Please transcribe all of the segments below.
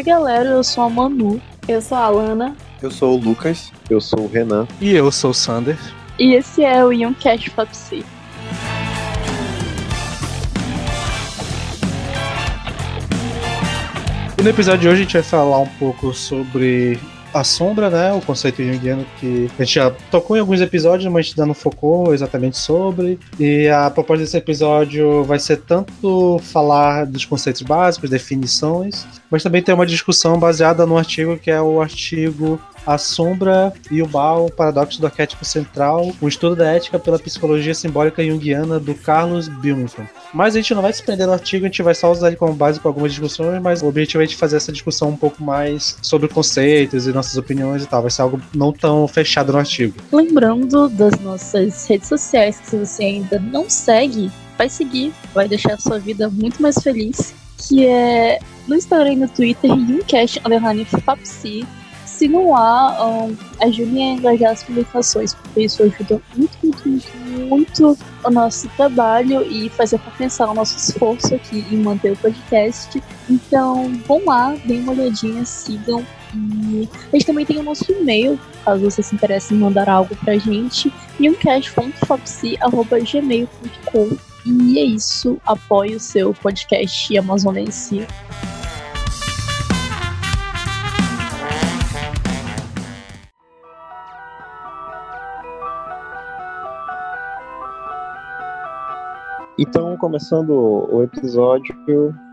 Oi, galera, eu sou a Manu. Eu sou a Alana. Eu sou o Lucas. Eu sou o Renan. E eu sou o Sander. E esse é o Young Cash Fapsi. E no episódio de hoje a gente vai falar um pouco sobre a sombra, né? O conceito junguiano que a gente já tocou em alguns episódios, mas a ainda não focou exatamente sobre. E a proposta desse episódio vai ser tanto falar dos conceitos básicos, definições, mas também ter uma discussão baseada no artigo que é o artigo a Sombra e o Mal, o Paradoxo do Arquétipo Central, um estudo da ética pela psicologia simbólica junguiana do Carlos Billington. Mas a gente não vai se prender no artigo, a gente vai só usar ele como base para algumas discussões, mas o objetivo é de fazer essa discussão um pouco mais sobre conceitos e nossas opiniões e tal. Vai ser algo não tão fechado no artigo. Lembrando das nossas redes sociais, que se você ainda não segue, vai seguir, vai deixar a sua vida muito mais feliz. Que é no Instagram e no Twitter, Underline Fapsi lá, um, ajudem a engajar as publicações, porque isso ajuda muito, muito, muito, muito o nosso trabalho e fazer compensar o nosso esforço aqui em manter o podcast. Então, vão lá, deem uma olhadinha, sigam. E a gente também tem o nosso e-mail, caso você se interesse em mandar algo pra gente, youngcast.fopsi.gmail.com E é isso, apoie o seu podcast amazonense. Então, começando o episódio,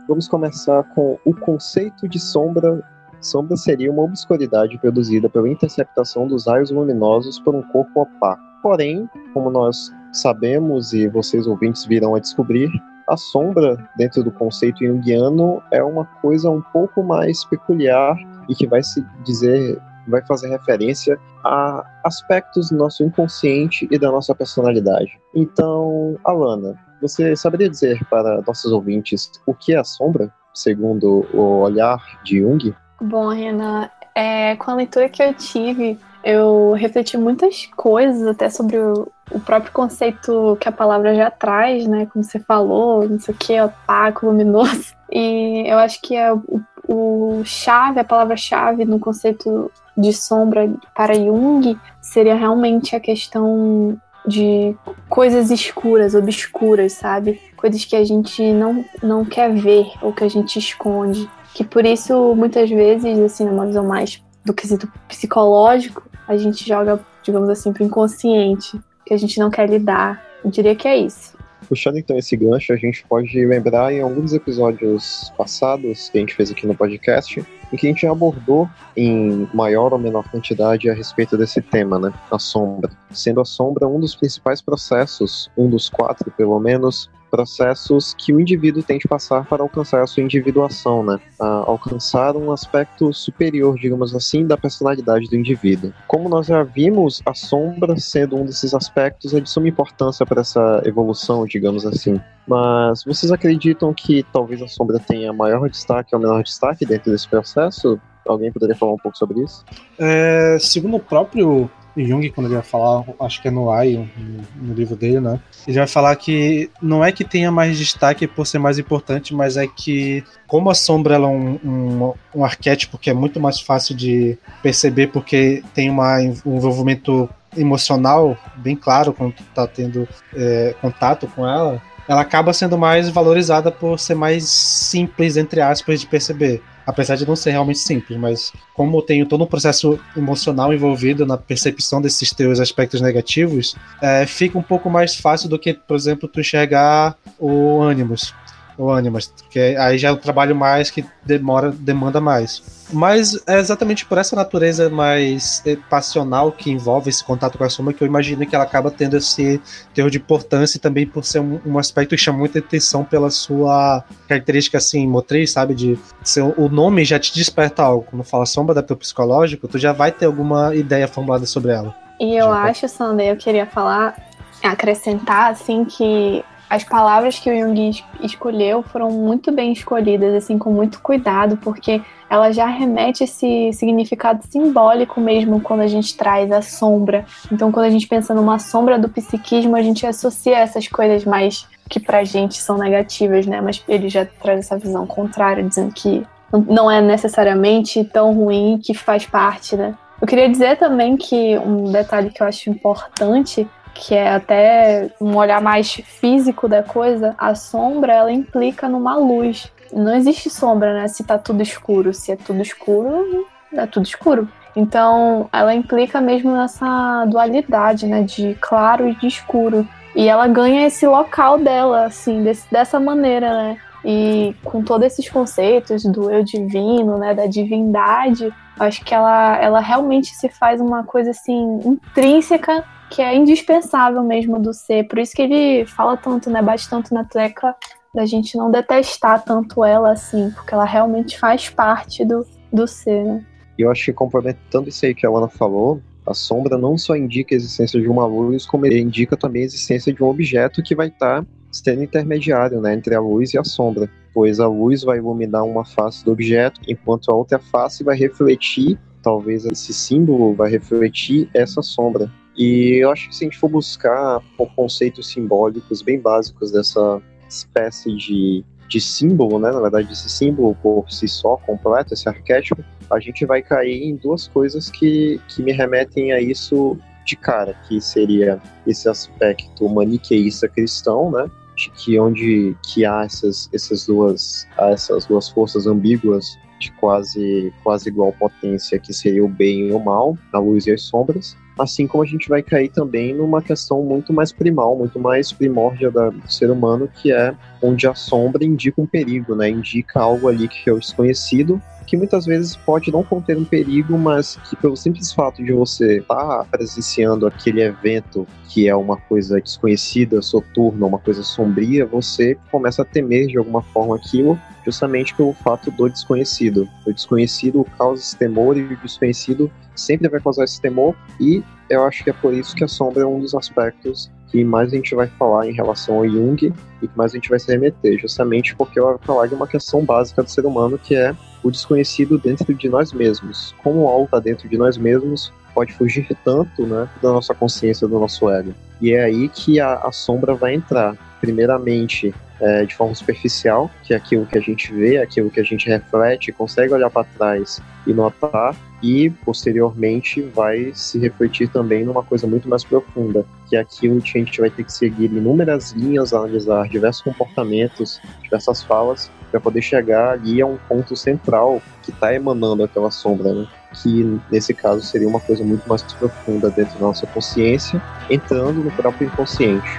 vamos começar com o conceito de sombra. Sombra seria uma obscuridade produzida pela interceptação dos raios luminosos por um corpo opaco. Porém, como nós sabemos e vocês ouvintes virão a descobrir, a sombra, dentro do conceito junguiano, é uma coisa um pouco mais peculiar e que vai se dizer, vai fazer referência a aspectos do nosso inconsciente e da nossa personalidade. Então, Alana, você saberia dizer para nossos ouvintes o que é a sombra, segundo o olhar de Jung? Bom, Renan, é, com a leitura que eu tive, eu refleti muitas coisas até sobre o, o, próprio conceito que a palavra já traz, né? Como você falou, não sei o que, opaco, luminoso. E eu acho que é o, o chave, a palavra-chave no conceito de sombra para Jung seria realmente a questão de coisas escuras, obscuras, sabe? Coisas que a gente não, não quer ver ou que a gente esconde. Que por isso, muitas vezes, assim, numa visão mais do quesito psicológico, a gente joga, digamos assim, pro inconsciente, que a gente não quer lidar. Eu diria que é isso. Puxando então esse gancho, a gente pode lembrar em alguns episódios passados que a gente fez aqui no podcast, em que a gente abordou em maior ou menor quantidade a respeito desse tema, né? A sombra. Sendo a sombra um dos principais processos, um dos quatro pelo menos, processos que o indivíduo tem de passar para alcançar a sua individuação, né? A alcançar um aspecto superior, digamos assim, da personalidade do indivíduo. Como nós já vimos, a sombra sendo um desses aspectos é de suma importância para essa evolução, digamos assim. Mas vocês acreditam que talvez a sombra tenha maior destaque ou menor destaque dentro desse processo? Alguém poderia falar um pouco sobre isso? É, segundo o próprio Jung, quando ele vai falar, acho que é no AI, no, livro dele, né? Ele vai falar que não é que tenha mais destaque por ser mais importante, mas é que, como a sombra é um, um, um arquétipo que é muito mais fácil de perceber, porque tem uma, um envolvimento emocional bem claro quando tu tá tendo é, contato com ela, ela acaba sendo mais valorizada por ser mais simples, entre aspas, de perceber apesar de não ser realmente simples, mas como tem todo um processo emocional envolvido na percepção desses teus aspectos negativos, é, fica um pouco mais fácil do que, por exemplo, tu enxergar o ânimos o Animas, que aí já é um trabalho mais que demora, demanda mais. Mas é exatamente por essa natureza mais eh, passional que envolve esse contato com a sombra que eu imagino que ela acaba tendo esse terror de importância e também por ser um, um, aspecto que chama muita atenção pela sua característica assim motriz, sabe? De ser, o nome já te desperta algo. Quando fala sombra da teu psicológico, tu já vai ter alguma ideia formulada sobre ela. E eu já acho, Sander, eu queria falar, acrescentar assim que as palavras que o Jung escolheu foram muito bem escolhidas, assim, com muito cuidado, porque ela já remete esse significado simbólico mesmo quando a gente traz a sombra. Então, quando a gente pensa numa sombra do psiquismo, a gente associa essas coisas mais que pra gente são negativas, né? Mas ele já traz essa visão contrária, dizendo que não é necessariamente tão ruim que faz parte, né? Eu queria dizer também que um detalhe que eu acho importante, que é até um olhar mais físico da coisa, a sombra ela implica numa luz. Não existe sombra, né? Se tá tudo escuro. Se é tudo escuro, é tudo escuro. Então, ela implica mesmo nessa dualidade, né, de claro e de escuro. E ela ganha esse local dela, assim, desse, dessa maneira, né? E com todos esses conceitos do eu divino, né, da divindade, acho que ela, ela realmente se faz uma coisa assim intrínseca que é indispensável mesmo do ser. Por isso que ele fala tanto, né, bate tanto na tecla da gente não detestar tanto ela assim, porque ela realmente faz parte do, do ser, né? E eu acho que complementando isso aí que a Ana falou, a sombra não só indica a existência de uma luz, como indica também a existência de um objeto que vai estar sendo intermediário né, entre a luz e a sombra, pois a luz vai iluminar uma face do objeto, enquanto a outra face vai refletir, talvez esse símbolo vai refletir essa sombra. E eu acho que se a gente for buscar conceitos simbólicos bem básicos dessa espécie de, de símbolo, né, na verdade, esse símbolo por si só, completo, esse arquétipo, a gente vai cair em duas coisas que, que me remetem a isso de cara, que seria esse aspecto maniqueísta cristão, né? De que onde que há essas, essas, duas, essas duas forças ambíguas de quase, quase igual potência, que seria o bem e o mal, a luz e as sombras, assim como a gente vai cair também numa questão muito mais primal, muito mais primórdia da, do ser humano, que é onde a sombra indica um perigo, né? Indica algo ali que é o desconhecido que muitas vezes pode não conter um perigo, mas que pelo simples fato de você estar tá presenciando aquele evento que é uma coisa desconhecida, soturna, uma coisa sombria, você começa a temer de alguma forma aquilo, justamente pelo fato do desconhecido. O desconhecido causa esse temor e o desconhecido sempre vai causar esse temor e eu acho que é por isso que a sombra é um dos aspectos que mais a gente vai falar em relação ao Jung e que mais a gente vai se remeter, justamente porque eu vou falar de uma questão básica do ser humano que é o desconhecido dentro de nós mesmos. Como algo está dentro de nós mesmos pode fugir tanto né, da nossa consciência, do nosso ego. E é aí que a, a sombra vai entrar. Primeiramente, é, de forma superficial, que é aquilo que a gente vê, aquilo que a gente reflete, consegue olhar para trás e notar, e posteriormente vai se refletir também numa coisa muito mais profunda, que é aquilo que a gente vai ter que seguir inúmeras linhas, analisar diversos comportamentos, diversas falas, para poder chegar ali a um ponto central que está emanando aquela sombra, né? que nesse caso seria uma coisa muito mais profunda dentro da nossa consciência, entrando no próprio inconsciente.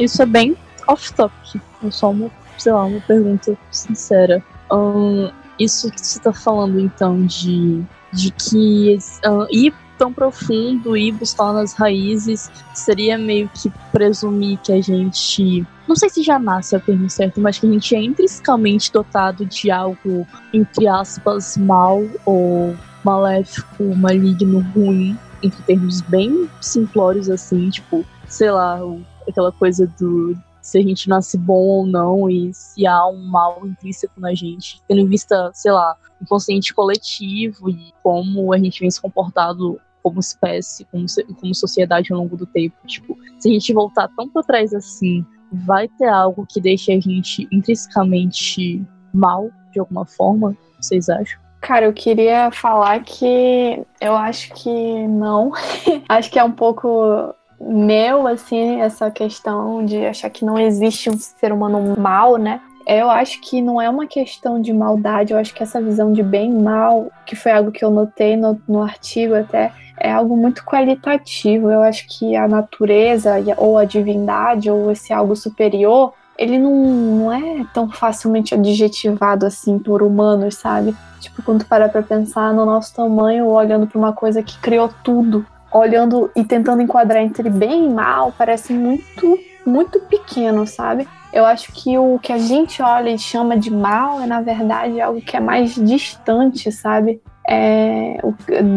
Isso é bem off-topic. É só uma, sei lá, uma pergunta sincera. Um, isso que você está falando, então, de, de que uh, ir tão profundo e buscar nas raízes seria meio que presumir que a gente. Não sei se já nasce a termo certo, mas que a gente é intrinsecamente dotado de algo, entre aspas, mal ou maléfico, maligno, ruim, entre termos bem simplórios assim, tipo, sei lá, aquela coisa do se a gente nasce bom ou não e se há um mal intrínseco na gente, tendo em vista, sei lá, o consciente coletivo e como a gente vem se comportado como espécie, como, como sociedade ao longo do tempo. Tipo, se a gente voltar tão para trás assim, vai ter algo que deixe a gente intrinsecamente mal, de alguma forma? Vocês acham? Cara, eu queria falar que eu acho que não. acho que é um pouco meu, assim, essa questão de achar que não existe um ser humano mal, né? Eu acho que não é uma questão de maldade, eu acho que essa visão de bem e mal, que foi algo que eu notei no, no artigo até, é algo muito qualitativo. Eu acho que a natureza, ou a divindade, ou esse algo superior, ele não, não é tão facilmente adjetivado assim por humanos, sabe? Tipo, quando tu para pra pensar no nosso tamanho, olhando para uma coisa que criou tudo, olhando e tentando enquadrar entre bem e mal, parece muito, muito pequeno, sabe? Eu acho que o que a gente olha e chama de mal é, na verdade, algo que é mais distante, sabe? é,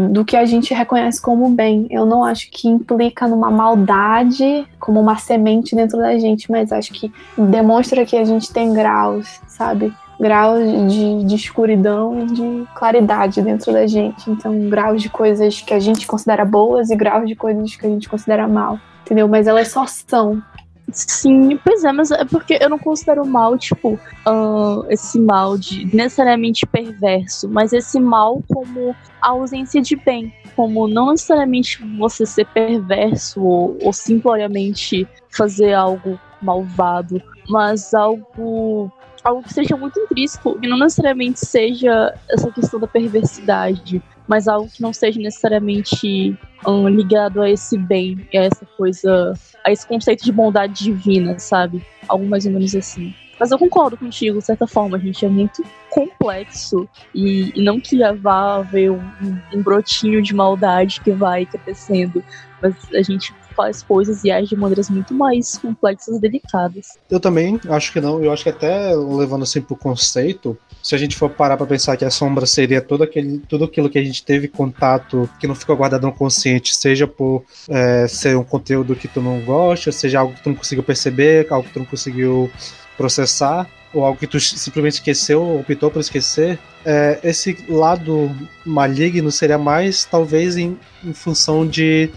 do que a gente reconhece como bem. Eu não acho que implica numa maldade como uma semente dentro da gente, mas acho que demonstra que a gente tem graus, sabe? Graus de, de escuridão e de claridade dentro da gente. Então, graus de coisas que a gente considera boas e graus de coisas que a gente considera mal. Entendeu? Mas elas só são. Sim, pois é, mas é porque eu não considero mal, tipo, uh, esse mal de necessariamente perverso, mas esse mal como a ausência de bem. Como não necessariamente você ser perverso ou, ou simplesmente fazer algo malvado, mas algo algo que seja muito intrínseco e não necessariamente seja essa questão da perversidade, mas algo que não seja necessariamente um, ligado a esse bem, a essa coisa, a esse conceito de bondade divina, sabe? Algo mais ou menos assim. Mas eu concordo contigo, de certa forma, a gente é muito complexo e, e não que vá haver um, um, brotinho de maldade que vai crescendo, mas a gente faz coisas e age de maneiras muito mais complexas e delicadas. Eu também acho que não, eu acho que até levando assim pro conceito, se a gente for parar para pensar que a sombra seria todo aquele, tudo aquilo que a gente teve contato que não ficou guardado no consciente, seja por é, ser um conteúdo que tu não gosta, seja algo que tu não conseguiu perceber, algo que tu não conseguiu processar, ou algo que tu simplesmente esqueceu ou optou por esquecer, é, esse lado maligno seria mais talvez em, em função de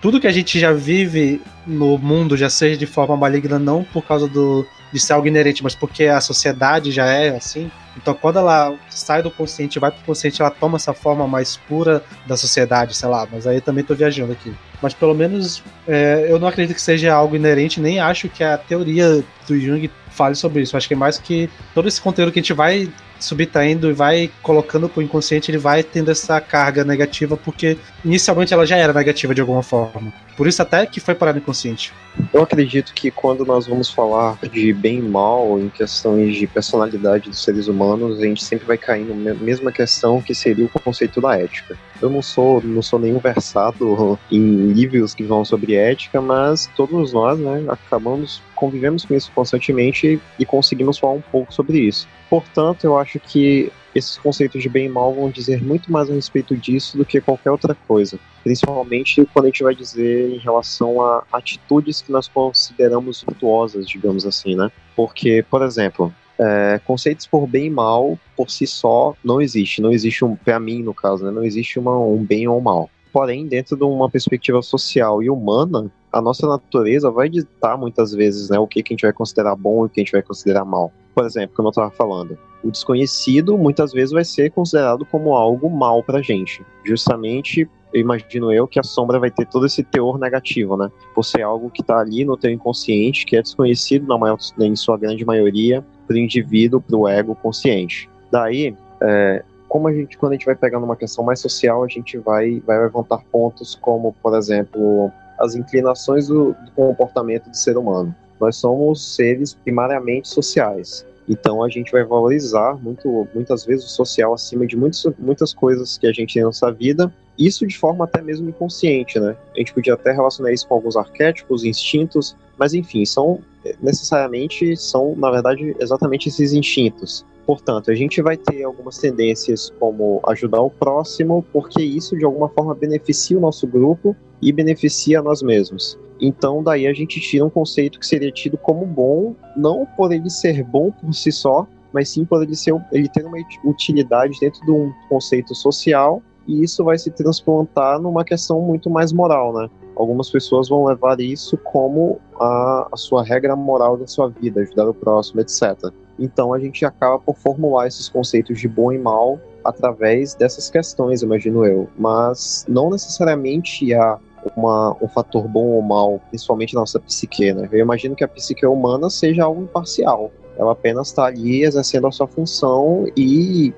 tudo que a gente já vive no mundo já seja de forma maligna, não por causa do, de ser algo inerente, mas porque a sociedade já é assim. Então, quando ela sai do consciente e vai pro consciente, ela toma essa forma mais pura da sociedade, sei lá. Mas aí também tô viajando aqui. Mas pelo menos é, eu não acredito que seja algo inerente, nem acho que a teoria do Jung fale sobre isso. Acho que é mais que todo esse conteúdo que a gente vai subtraindo e vai colocando pro inconsciente, ele vai tendo essa carga negativa, porque inicialmente ela já era negativa de alguma forma. Por isso até que foi parar no inconsciente. Eu acredito que quando nós vamos falar de bem e mal em questões de personalidade dos seres humanos, a gente sempre vai cair na mesma questão que seria o conceito da ética. Eu não sou, não sou nenhum versado em livros que vão sobre ética, mas todos nós, né, acabamos convivemos com isso constantemente e conseguimos falar um pouco sobre isso. Portanto, eu acho que esses conceitos de bem e mal vão dizer muito mais a respeito disso do que qualquer outra coisa. Principalmente quando a gente vai dizer em relação a atitudes que nós consideramos virtuosas, digamos assim, né? Porque, por exemplo, é, conceitos por bem e mal, por si só, não existe. Não existe um, para mim, no caso, né? Não existe uma, um bem ou um mal. Porém, dentro de uma perspectiva social e humana, a nossa natureza vai ditar muitas vezes né, o que, que a gente vai considerar bom e o que a gente vai considerar mal. Por exemplo, como eu estava falando, o desconhecido muitas vezes vai ser considerado como algo mal pra gente. Justamente, eu imagino eu, que a sombra vai ter todo esse teor negativo, né? Por ser algo que está ali no teu inconsciente, que é desconhecido na maior, em sua grande maioria, pro indivíduo, pro ego consciente. Daí, é, como a gente, quando a gente vai pegar numa questão mais social, a gente vai, vai levantar pontos como, por exemplo, as inclinações do, do comportamento do ser humano. Nós somos seres primariamente sociais. Então a gente vai valorizar muito, muitas vezes o social acima de muitas, muitas coisas que a gente tem na nossa vida, isso de forma até mesmo inconsciente, né? A gente podia até relacionar isso com alguns arquétipos, instintos, mas enfim, são necessariamente são, na verdade, exatamente esses instintos. Portanto, a gente vai ter algumas tendências como ajudar o próximo, porque isso de alguma forma beneficia o nosso grupo e beneficia nós mesmos. Então, daí a gente tira um conceito que seria tido como bom, não por ele ser bom por si só, mas sim por ele, ser, ele ter uma utilidade dentro de um conceito social, e isso vai se transplantar numa questão muito mais moral, né? Algumas pessoas vão levar isso como a, a sua regra moral da sua vida, ajudar o próximo, etc. Então a gente acaba por formular esses conceitos de bom e mal através dessas questões, imagino eu. Mas não necessariamente há uma, um fator bom ou mal, principalmente na nossa psique, né? Eu imagino que a psique humana seja algo imparcial. Ela apenas está ali exercendo a sua função e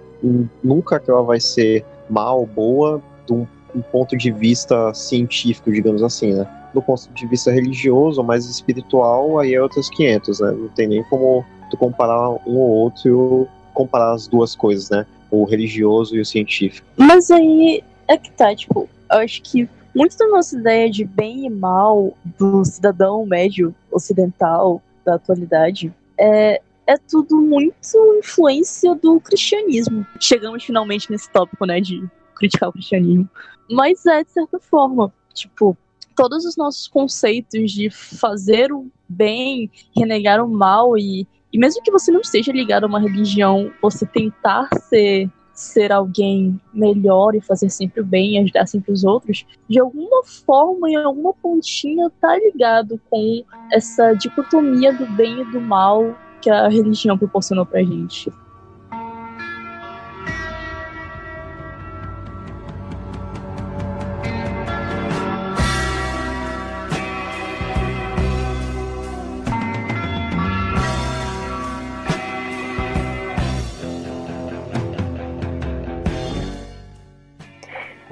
nunca que ela vai ser mal boa de um, um ponto de vista científico, digamos assim, né? Do ponto de vista religioso mais espiritual, aí é outros 500, né? Não tem nem como tu comparar um ou outro comparar as duas coisas, né? O religioso e o científico. Mas aí é que tá, tipo, eu acho que muito da nossa ideia de bem e mal do cidadão médio ocidental da atualidade é, é tudo muito influência do cristianismo. Chegamos finalmente nesse tópico, né, de criticar o cristianismo. Mas é, de certa forma, tipo, todos os nossos conceitos de fazer o bem, renegar o mal e, e mesmo que você não esteja ligado a uma religião, você tentar ser ser alguém melhor e fazer sempre o bem e ajudar sempre os outros, de alguma forma, em alguma pontinha, tá ligado com essa dicotomia do bem e do mal que a religião proporcionou pra gente.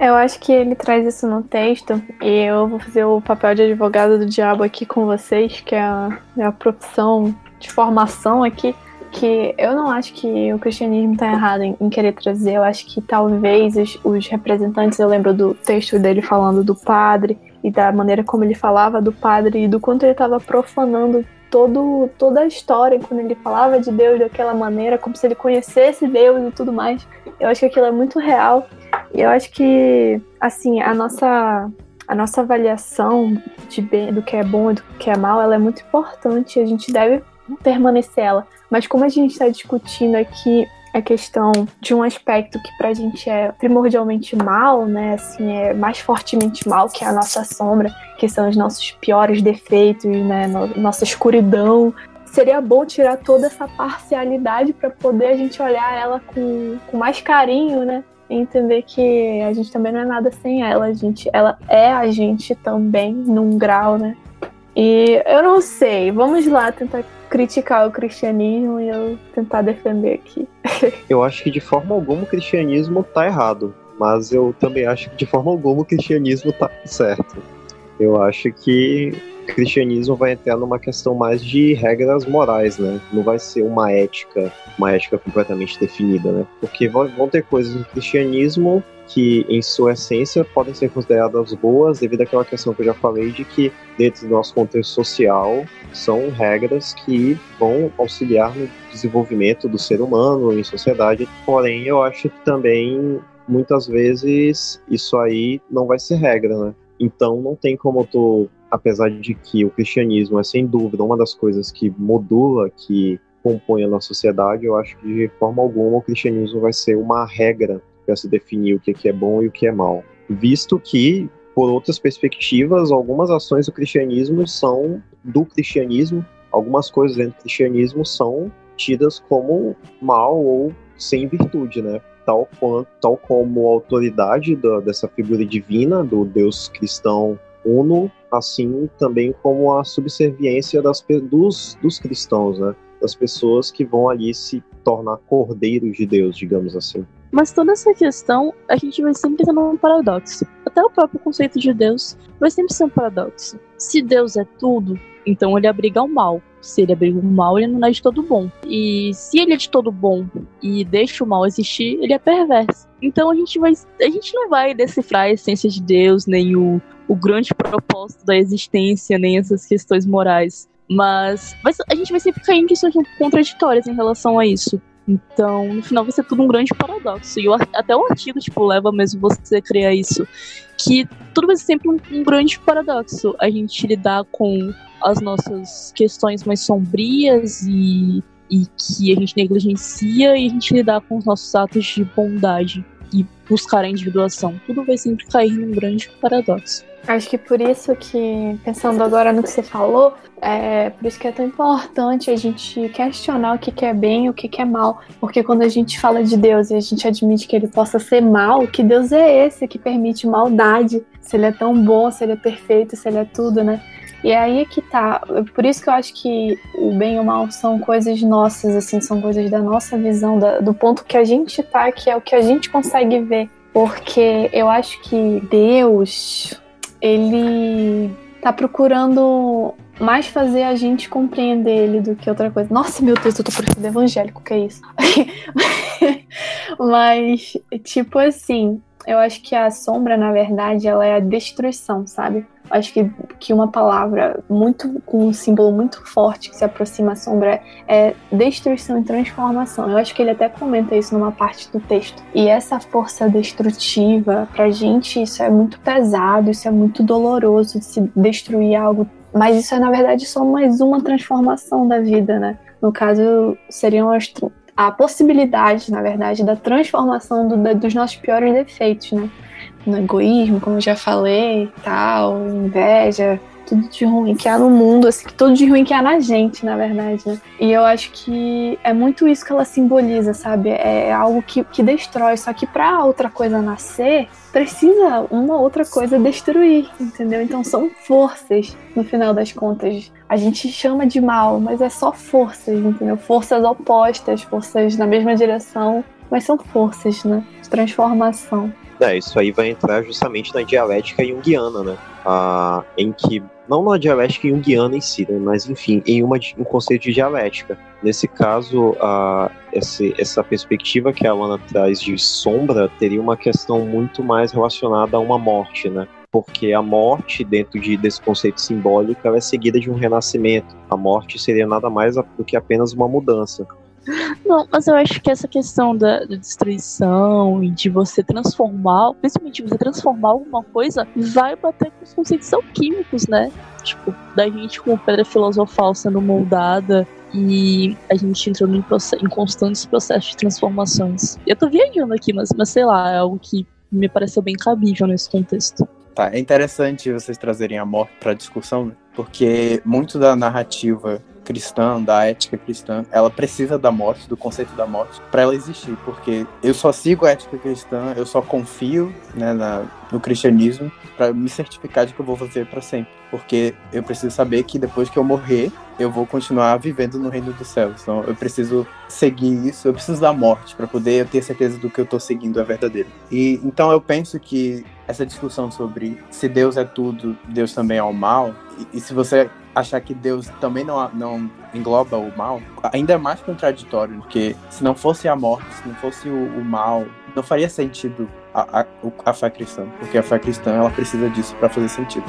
Eu acho que ele traz isso no texto e eu vou fazer o papel de advogado do diabo aqui com vocês, que é a, é a profissão de formação aqui, que eu não acho que o cristianismo está errado em, em, querer trazer. Eu acho que talvez os, os representantes, eu lembro do texto dele falando do padre e da maneira como ele falava do padre e do quanto ele estava profanando todo, toda a história quando ele falava de Deus daquela maneira, como se ele conhecesse Deus e tudo mais. Eu acho que aquilo é muito real. Eu acho que, assim, a nossa, a nossa avaliação de bem, do que é bom e do que é mal, ela é muito importante. A gente deve permanecer ela. Mas como a gente está discutindo aqui a questão de um aspecto que pra gente é primordialmente mal, né? Assim, é mais fortemente mal que a nossa sombra, que são os nossos piores defeitos, né? Nossa escuridão. Seria bom tirar toda essa parcialidade para poder a gente olhar ela com, com mais carinho, né? Entender que a gente também não é nada sem ela, a gente, ela é a gente também, num grau, né? E eu não sei, vamos lá tentar criticar o cristianismo e eu tentar defender aqui. eu acho que de forma alguma o cristianismo tá errado, mas eu também acho que de forma alguma o cristianismo tá certo. Eu acho que cristianismo vai entrar numa questão mais de regras morais, né? Não vai ser uma ética, uma ética completamente definida, né? Porque vão ter coisas no cristianismo que, em sua essência, podem ser consideradas boas devido àquela questão que eu já falei de que, dentro do nosso contexto social, são regras que vão auxiliar no desenvolvimento do ser humano em sociedade. Porém, eu acho que também, muitas vezes, isso aí não vai ser regra, né? Então, não tem como tu, apesar de que o cristianismo é sem dúvida uma das coisas que modula, que compõe a nossa sociedade, eu acho que de forma alguma o cristianismo vai ser uma regra para se definir o que é bom e o que é mal. Visto que, por outras perspectivas, algumas ações do cristianismo são do cristianismo, algumas coisas dentro do cristianismo são tidas como mal ou sem virtude, né? Tal, quanto, tal como a autoridade da, dessa figura divina, do Deus cristão uno, assim também como a subserviência das, dos, dos cristãos, né? Das pessoas que vão ali se tornar cordeiros de Deus, digamos assim. Mas toda essa questão, a gente vai sempre ter um paradoxo. Até o próprio conceito de Deus vai sempre ser um paradoxo. Se Deus é tudo, então ele abriga o mal. Se ele abriga o mal, ele não é de todo bom. E se ele é de todo bom e deixa o mal existir, ele é perverso. Então a gente vai. A gente não vai decifrar a essência de Deus, nem o, o grande propósito da existência, nem essas questões morais. Mas a gente vai sempre cair em questões contraditórias em relação a isso. Então, no final vai ser tudo um grande paradoxo. E até o artigo, tipo, leva mesmo você a criar isso. Que tudo vai ser sempre um, um grande paradoxo. A gente lidar com as nossas questões mais sombrias e, e que a gente negligencia e a gente lidar com os nossos atos de bondade e buscar a individuação. Tudo vai sempre cair num grande paradoxo. Acho que por isso que, pensando agora no que você falou, é por isso que é tão importante a gente questionar o que, que é bem e o que, que é mal. Porque quando a gente fala de Deus e a gente admite que ele possa ser mal, que Deus é esse que permite maldade? Se ele é tão bom, se ele é perfeito, se ele é tudo, né? E é aí que tá. Por isso que eu acho que o bem e o mal são coisas nossas, assim, são coisas da nossa visão, da, do ponto que a gente tá, que é o que a gente consegue ver. Porque eu acho que Deus, ele tá procurando mais fazer a gente compreender ele do que outra coisa. Nossa, meu Deus, eu tô parecendo evangélico, que é isso? Mas, tipo assim, eu acho que a sombra, na verdade, ela é a destruição, sabe? Acho que, que uma palavra muito com um símbolo muito forte que se aproxima à sombra é destruição e transformação. Eu acho que ele até comenta isso numa parte do texto. E essa força destrutiva, pra gente, isso é muito pesado, isso é muito doloroso de se destruir algo. Mas isso é, na verdade, só mais uma transformação da vida, né? No caso, seriam as, a possibilidade, na verdade, da transformação do, da, dos nossos piores defeitos, né? No egoísmo, como eu já falei, tal, inveja, tudo de ruim que há no mundo, assim, tudo de ruim que há na gente, na verdade, né? E eu acho que é muito isso que ela simboliza, sabe? É algo que, que destrói, só que para outra coisa nascer, precisa uma outra coisa destruir, entendeu? Então são forças, no final das contas. A gente chama de mal, mas é só forças, entendeu? Forças opostas, forças na mesma direção, mas são forças, né? De transformação. É, isso aí vai entrar justamente na dialética junguiana, né? Ah, em que, não na dialética junguiana em si, né? mas enfim, em uma, um conceito de dialética. Nesse caso, essa perspectiva que a Alana traz de sombra teria uma questão muito mais relacionada a uma morte, né? Porque a morte, dentro de, desse conceito simbólico, ela é seguida de um renascimento. A morte seria nada mais do que apenas uma mudança. Não, mas eu acho que essa questão da, da, destruição e de você transformar, principalmente você transformar alguma coisa, vai bater com os conceitos alquímicos, né? Tipo, da gente com pedra filosofal sendo moldada e a gente entrando em, em constantes processos de transformações. Eu tô viajando aqui, mas, mas sei lá, é algo que me pareceu bem cabível nesse contexto. Tá, é interessante vocês trazerem a morte para discussão, né? porque muito da narrativa cristã, da ética cristã, ela precisa da morte, do conceito da morte, para ela existir, porque eu só sigo a ética cristã, eu só confio né, na, no cristianismo para me certificar de que eu vou viver para sempre, porque eu preciso saber que depois que eu morrer, eu vou continuar vivendo no reino dos céus. Então eu preciso seguir isso, eu preciso da morte para poder ter certeza do que eu estou seguindo é verdadeiro. E então eu penso que essa discussão sobre se Deus é tudo, Deus também é o mal, e, e se você achar que Deus também não, não engloba o mal, ainda é mais contraditório, porque se não fosse a morte, se não fosse o, o mal, não faria sentido a, a, a fé cristã, porque a fé cristã ela precisa disso para fazer sentido.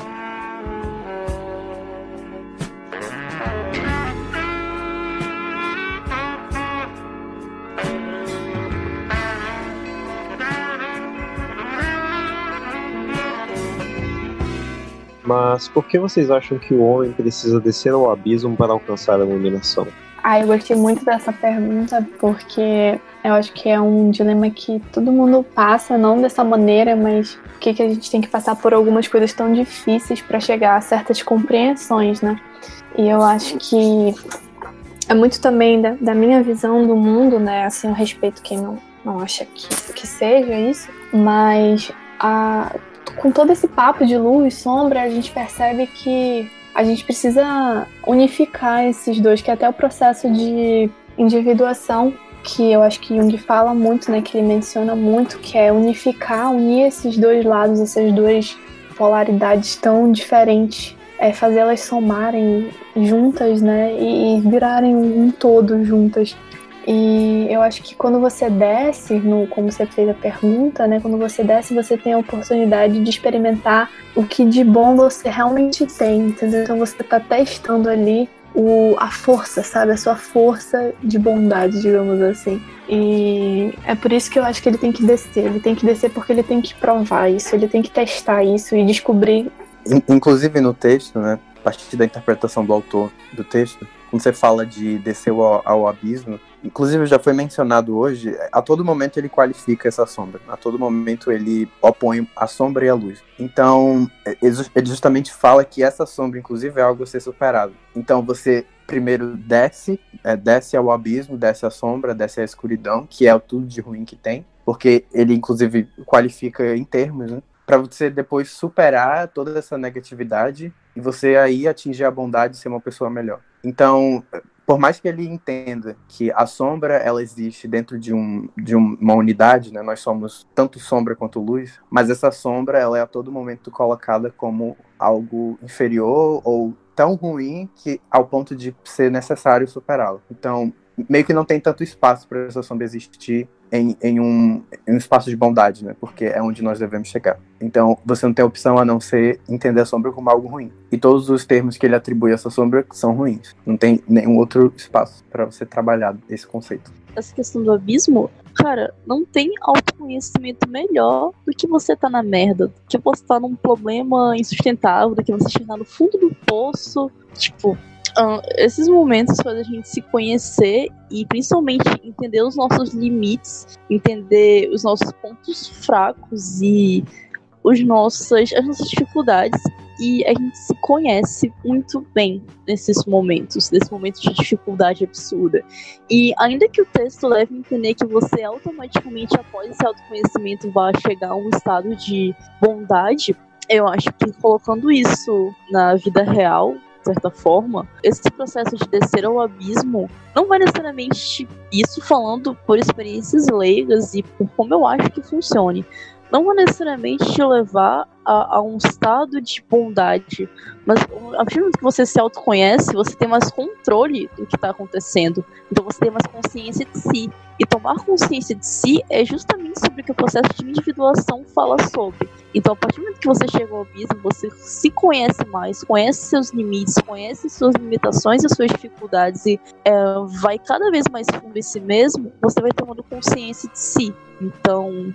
Mas por que vocês acham que o homem precisa descer ao abismo para alcançar a iluminação? Ah, eu gostei muito dessa pergunta porque eu acho que é um dilema que todo mundo passa, não dessa maneira, mas por que, que a gente tem que passar por algumas coisas tão difíceis para chegar a certas compreensões, né? E eu acho que é muito também da, da minha visão do mundo, né? Assim, eu respeito quem não, não acha que, que seja isso, mas a, com todo esse papo de luz e sombra, a gente percebe que a gente precisa unificar esses dois, que é até o processo de individuação que eu acho que Jung fala muito, né, que ele menciona muito, que é unificar, unir esses dois lados, essas duas polaridades tão diferentes, é fazê-las somarem juntas, né, e, virarem um todo juntas. E eu acho que quando você desce, no, como você fez a pergunta, né? Quando você desce, você tem a oportunidade de experimentar o que de bom você realmente tem, entendeu? Então você está testando ali o, a força, sabe? A sua força de bondade, digamos assim. E é por isso que eu acho que ele tem que descer. Ele tem que descer porque ele tem que provar isso, ele tem que testar isso e descobrir. Inclusive no texto, né? A partir da interpretação do autor do texto, quando você fala de descer ao, ao abismo, inclusive já foi mencionado hoje, a todo momento ele qualifica essa sombra, a todo momento ele opõe a sombra e a luz. Então, ele justamente fala que essa sombra, inclusive, é algo a ser superado. Então, você primeiro desce, é, desce ao abismo, desce a sombra, desce a escuridão, que é tudo de ruim que tem, porque ele, inclusive, qualifica em termos, né? Para você depois superar toda essa negatividade e você aí atingir a bondade e ser uma pessoa melhor. Então, por mais que ele entenda que a sombra ela existe dentro de, um, de uma unidade, né? Nós somos tanto sombra quanto luz, mas essa sombra ela é a todo momento colocada como algo inferior ou tão ruim que ao ponto de ser necessário superá-la. Então, meio que não tem tanto espaço para essa sombra existir em, em, um, em um espaço de bondade, né? Porque é onde nós devemos chegar. Então, você não tem opção a não ser entender a sombra como algo ruim. E todos os termos que ele atribui a essa sombra são ruins. Não tem nenhum outro espaço para você trabalhar esse conceito. Essa questão do abismo, cara, não tem autoconhecimento melhor do que você tá na merda, do que você tá num problema insustentável, do que você chegar no fundo do poço. Tipo, esses momentos fazem a gente se conhecer e principalmente entender os nossos limites, entender os nossos pontos fracos e os nossas, as nossas dificuldades. E a gente se conhece muito bem nesses momentos, nesse momento de dificuldade absurda. E ainda que o texto leve a entender que você automaticamente, após esse autoconhecimento, vai chegar a um estado de bondade, eu acho que colocando isso na vida real, certa forma, esse processo de descer ao abismo não vai necessariamente isso falando por experiências leigas e por como eu acho que funcione. Não necessariamente te levar a, a, um estado de bondade, mas a partir do momento que você se autoconhece, você tem mais controle do que está acontecendo. Então você tem mais consciência de si. E tomar consciência de si é justamente sobre o que o processo de individuação fala sobre. Então, a partir do momento que você chega ao abismo, você se conhece mais, conhece seus limites, conhece suas limitações e suas dificuldades e é, vai cada vez mais fundo em si mesmo, você vai tomando consciência de si. Então,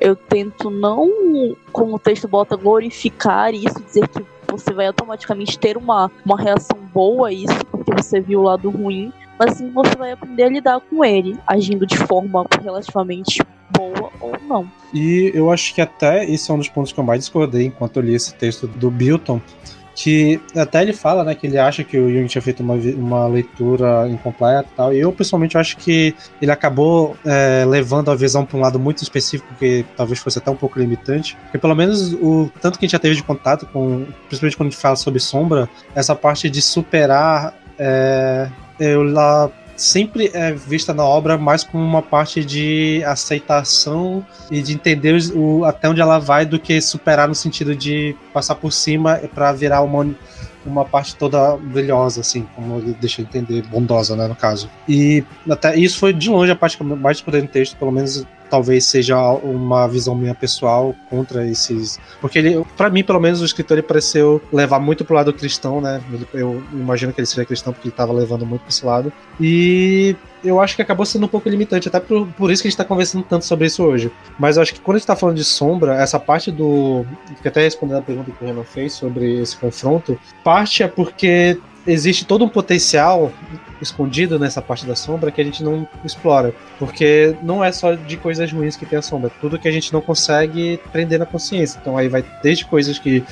eu tento não, como o texto bota, glorificar isso, dizer que você vai automaticamente ter uma, uma reação boa a isso, porque você viu o lado ruim, mas sim você vai aprender a lidar com ele, agindo de forma relativamente boa ou não. E eu acho que até esse é um dos pontos que eu mais discordei enquanto eu li esse texto do Bilton, que até ele fala, né, que ele acha que o Jung tinha feito uma, uma leitura incompleta e tal, e eu pessoalmente acho que ele acabou é, levando a visão para um lado muito específico, que talvez fosse até um pouco limitante, porque pelo menos o tanto que a gente já teve de contato com, principalmente quando a gente fala sobre sombra, essa parte de superar é, eu lá sempre é vista na obra mais como uma parte de aceitação e de entender o, até onde ela vai do que superar no sentido de passar por cima para virar uma, uma parte toda brilhosa, assim, como ele deixa entender, bondosa, né, no caso. E até isso foi de longe a parte mais discordei no texto, pelo menos talvez seja uma visão minha pessoal contra esses. Porque ele, para mim, pelo menos, o escritor ele pareceu levar muito pro lado cristão, né? eu imagino que ele seja cristão porque ele estava levando muito para esse lado. E eu acho que acabou sendo um pouco limitante, até por, por isso que a gente tá conversando tanto sobre isso hoje. Mas eu acho que quando a gente tá falando de sombra, essa parte do. que até respondendo a pergunta que o Renan fez sobre esse confronto, parte é porque existe todo um potencial escondido nessa parte da sombra que a gente não explora. Porque não é só de coisas ruins que tem a sombra, é tudo que a gente não consegue prender na consciência. Então aí vai desde coisas que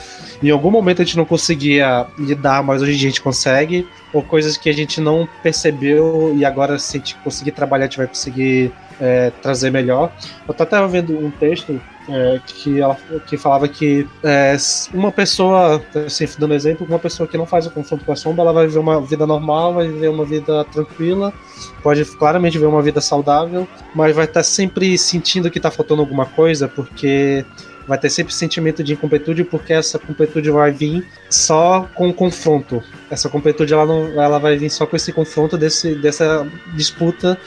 em algum momento a gente não conseguia lidar, mas hoje a gente consegue, ou coisas que a gente não percebeu e agora se a gente conseguir trabalhar, a gente vai conseguir é, trazer melhor. Eu estava vendo um texto é, que ela que falava que é, uma pessoa, assim, dando exemplo, uma pessoa que não faz o confronto com a sombra, ela vai viver uma vida normal, vai viver uma vida tranquila, pode claramente viver uma vida saudável, mas vai estar sempre sentindo que está faltando alguma coisa, porque vai ter sempre sentimento de incompletude, porque essa completude vai vir só com o confronto. Essa completude ela não, ela vai vir só com esse confronto desse, dessa disputa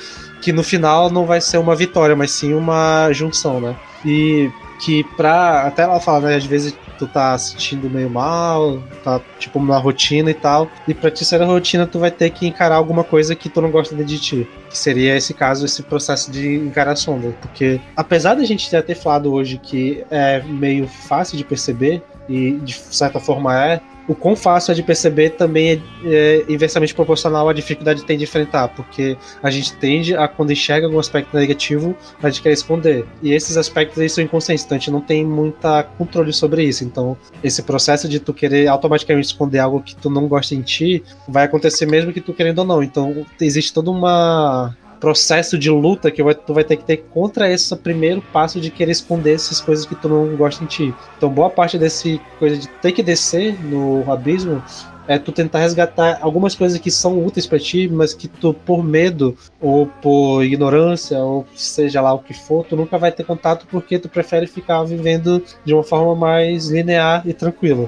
que no final não vai ser uma vitória, mas sim uma junção, né? E que pra. Até ela fala, né? Às vezes tu tá sentindo meio mal, tá tipo na rotina e tal. E pra ti ser a rotina, tu vai ter que encarar alguma coisa que tu não gosta de ti. Que seria esse caso, esse processo de encarar sombra. Porque apesar da gente já ter falado hoje que é meio fácil de perceber, e de certa forma é, o quão fácil é de perceber também é, é, inversamente proporcional à dificuldade que tem de enfrentar, porque a gente tende a, quando enxerga algum aspecto negativo, a gente quer esconder. E esses aspectos aí são inconscientes, então a gente não tem muita controle sobre isso. Então, esse processo de tu querer automaticamente esconder algo que tu não gosta em ti, vai acontecer mesmo que tu querendo ou não. Então, existe toda uma processo de luta que tu vai ter que ter contra esse primeiro passo de querer esconder essas coisas que tu não gosta em ti. Então, boa parte desse coisa de ter que descer no abismo é tu tentar resgatar algumas coisas que são úteis para ti, mas que tu, por medo ou por ignorância, ou seja lá o que for, tu nunca vai ter contato porque tu prefere ficar vivendo de uma forma mais linear e tranquila.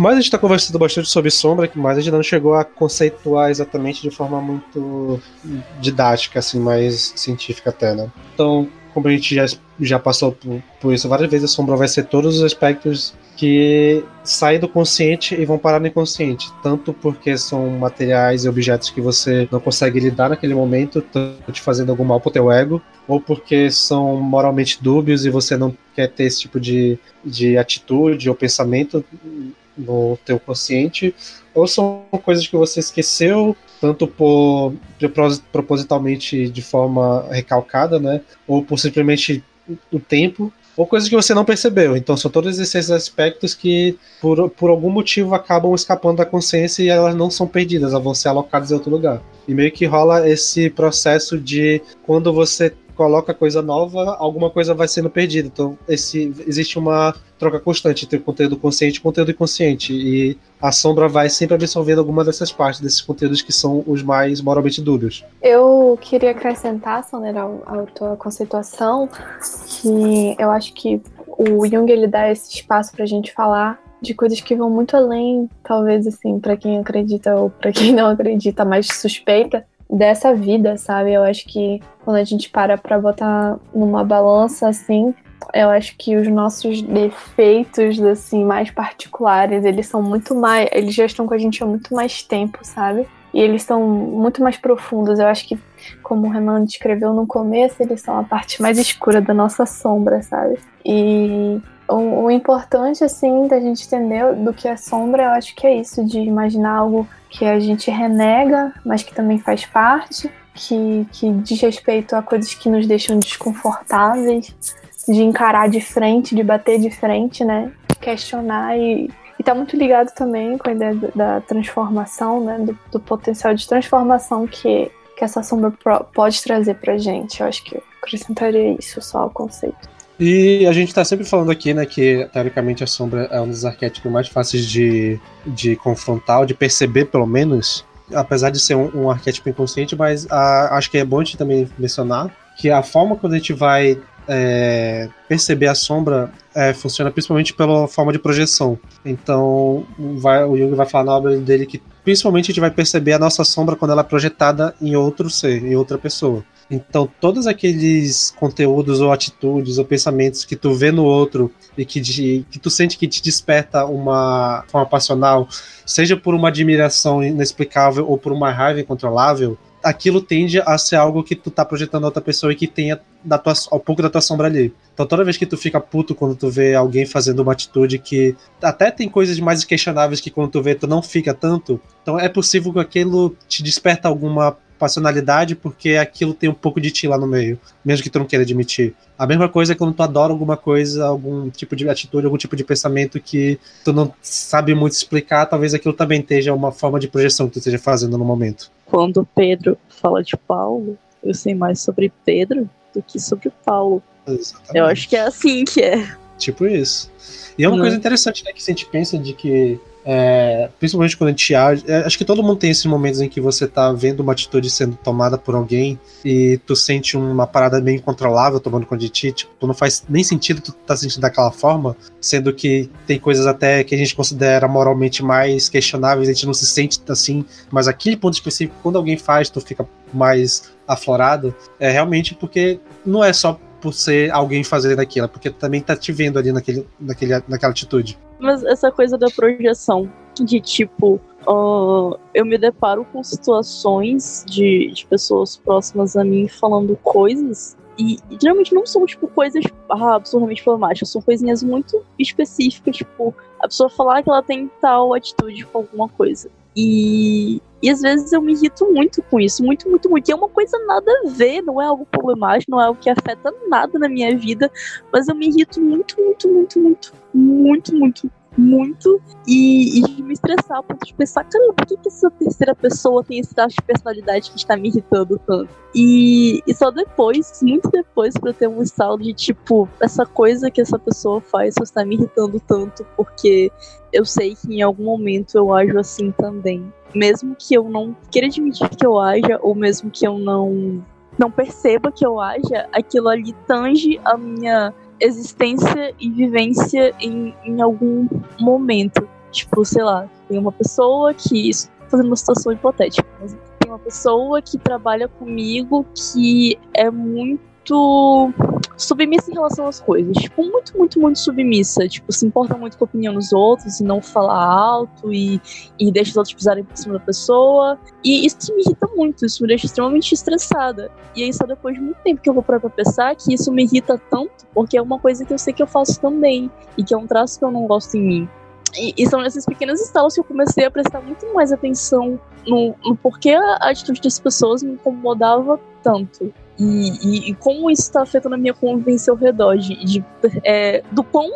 Mas a gente tá conversando bastante sobre sombra, mas a gente não chegou a conceituar exatamente de forma muito didática, assim, mais científica até, né? Então, como a gente já, já passou por, por isso várias vezes, a sombra vai ser todos os aspectos que saem do consciente e vão parar no inconsciente, tanto porque são materiais e objetos que você não consegue lidar naquele momento, tanto te fazendo algum mal pro teu ego, ou porque são moralmente dúbios e você não quer ter esse tipo de, de atitude ou pensamento no teu consciente, ou são coisas que você esqueceu, tanto por propositalmente de forma recalcada, né, ou por simplesmente o tempo ou coisas que você não percebeu. Então são todos esses aspectos que por, por algum motivo acabam escapando da consciência e elas não são perdidas, elas vão ser alocadas em outro lugar. E meio que rola esse processo de quando você coloca coisa nova, alguma coisa vai sendo perdida. Então, esse, existe uma troca constante entre conteúdo consciente e conteúdo inconsciente. E a sombra vai sempre absorvendo alguma dessas partes, desses conteúdos que são os mais moralmente duros. Eu queria acrescentar, Sonera, a tua conceituação, que eu acho que o Jung ele dá esse espaço para a gente falar de coisas que vão muito além, talvez assim, para quem acredita ou para quem não acredita, mais suspeita, dessa vida, sabe? Eu acho que quando a gente para pra botar numa balança assim, eu acho que os nossos defeitos, assim, mais particulares, eles são muito mais. Eles já estão com a gente há muito mais tempo, sabe? E eles são muito mais profundos. Eu acho que, como o Renan descreveu no começo, eles são a parte mais escura da nossa sombra, sabe? E o, o importante, assim, da gente entender do que é sombra, eu acho que é isso, de imaginar algo que a gente renega, mas que também faz parte, que, que diz respeito a coisas que nos deixam desconfortáveis, de encarar de frente, de bater de frente, né? Questionar e, e tá muito ligado também com a ideia da transformação, né? Do, do potencial de transformação que, que essa sombra pode trazer pra gente. Eu acho que eu acrescentaria isso só ao conceito. E a gente tá sempre falando aqui, né, que teoricamente a sombra é um dos arquétipos mais fáceis de, de confrontar, ou de perceber, pelo menos, apesar de ser um, um arquétipo inconsciente, mas a, acho que é bom a gente também mencionar que a forma quando a gente vai é, perceber a sombra é, funciona principalmente pela forma de projeção. Então, vai, o Jung vai falar na obra dele que principalmente a gente vai perceber a nossa sombra quando ela é projetada em outro ser, em outra pessoa. Então, todos aqueles conteúdos ou atitudes ou pensamentos que tu vê no outro e que, de, que tu sente que te desperta uma forma passional, seja por uma admiração inexplicável ou por uma raiva incontrolável, aquilo tende a ser algo que tu tá projetando a outra pessoa e que tenha da tua, um pouco da tua sombra ali. Então toda vez que tu fica puto quando tu vê alguém fazendo uma atitude que até tem coisas mais questionáveis que quando tu vê tu não fica tanto, então é possível que aquilo te desperta alguma passionalidade porque aquilo tem um pouco de ti lá no meio, mesmo que tu não queira admitir. A mesma coisa é quando tu adora alguma coisa, algum tipo de atitude, algum tipo de pensamento que tu não sabe muito explicar, talvez aquilo também esteja uma forma de projeção que tu esteja fazendo no momento. Quando Pedro fala de Paulo, eu sei mais sobre Pedro do que sobre Paulo. Exatamente. Eu acho que é assim que é. Tipo isso. E é uma coisa interessante, né, que se a gente pensa de que é, principalmente quando a gente age. É, acho que todo mundo tem esses momentos em que você tá vendo uma atitude sendo tomada por alguém e tu sente uma parada meio incontrolável tomando conta de ti. Tipo, não faz nem sentido tu tá sentindo daquela forma, sendo que tem coisas até que a gente considera moralmente mais questionáveis, a gente não se sente assim, mas aquele ponto específico, quando alguém faz, tu fica mais aflorado, é realmente porque não é só por ser alguém fazendo aquilo, é porque também tá te vendo ali naquele, naquele, naquela atitude. Mas essa coisa da projeção, de tipo, uh, eu me deparo com situações de, de pessoas próximas a mim falando coisas e, geralmente não são, tipo, coisas ah, absurdamente problemáticas, são coisinhas muito específicas, tipo, a pessoa falar que ela tem tal atitude com alguma coisa. E, e às vezes eu me irrito muito com isso, muito, muito, muito. E é uma coisa nada a ver, não é algo problemático, não é algo que afeta nada na minha vida, mas eu me irrito muito, muito, muito, muito, muito, muito, muito. E, e me estressar a ponto de pensar, caramba, por que, que essa terceira pessoa tem esse traço de personalidade que está me irritando tanto? E, e só depois, muito depois, eu ter um estalo de tipo, essa coisa que essa pessoa faz está me irritando tanto, porque eu sei que em algum momento eu ajo assim também mesmo que eu não queira admitir que eu haja, ou mesmo que eu não, não perceba que eu haja, aquilo ali tange a minha existência e vivência em, em algum momento. Tipo, sei lá, tem uma pessoa que. Fazendo uma situação hipotética, mas tem uma pessoa que trabalha comigo que é muito submissa em relação às coisas. Tipo, muito, muito, muito submissa. Tipo, se importa muito com a opinião dos outros e não fala alto e, e deixa os outros pisarem por cima da pessoa. E isso me irrita muito, isso me deixa extremamente estressada. E aí, só depois de muito tempo que eu vou parar pra pensar que isso me irrita tanto, porque é uma coisa que eu sei que eu faço também. E que é um traço que eu não gosto em mim. E, e, são esses pequenos estalos que eu comecei a prestar muito mais atenção no, no porquê a atitude das pessoas me incomodava tanto. E, e, e, como isso está afetando a minha convivência ao redor, de, de é, do quão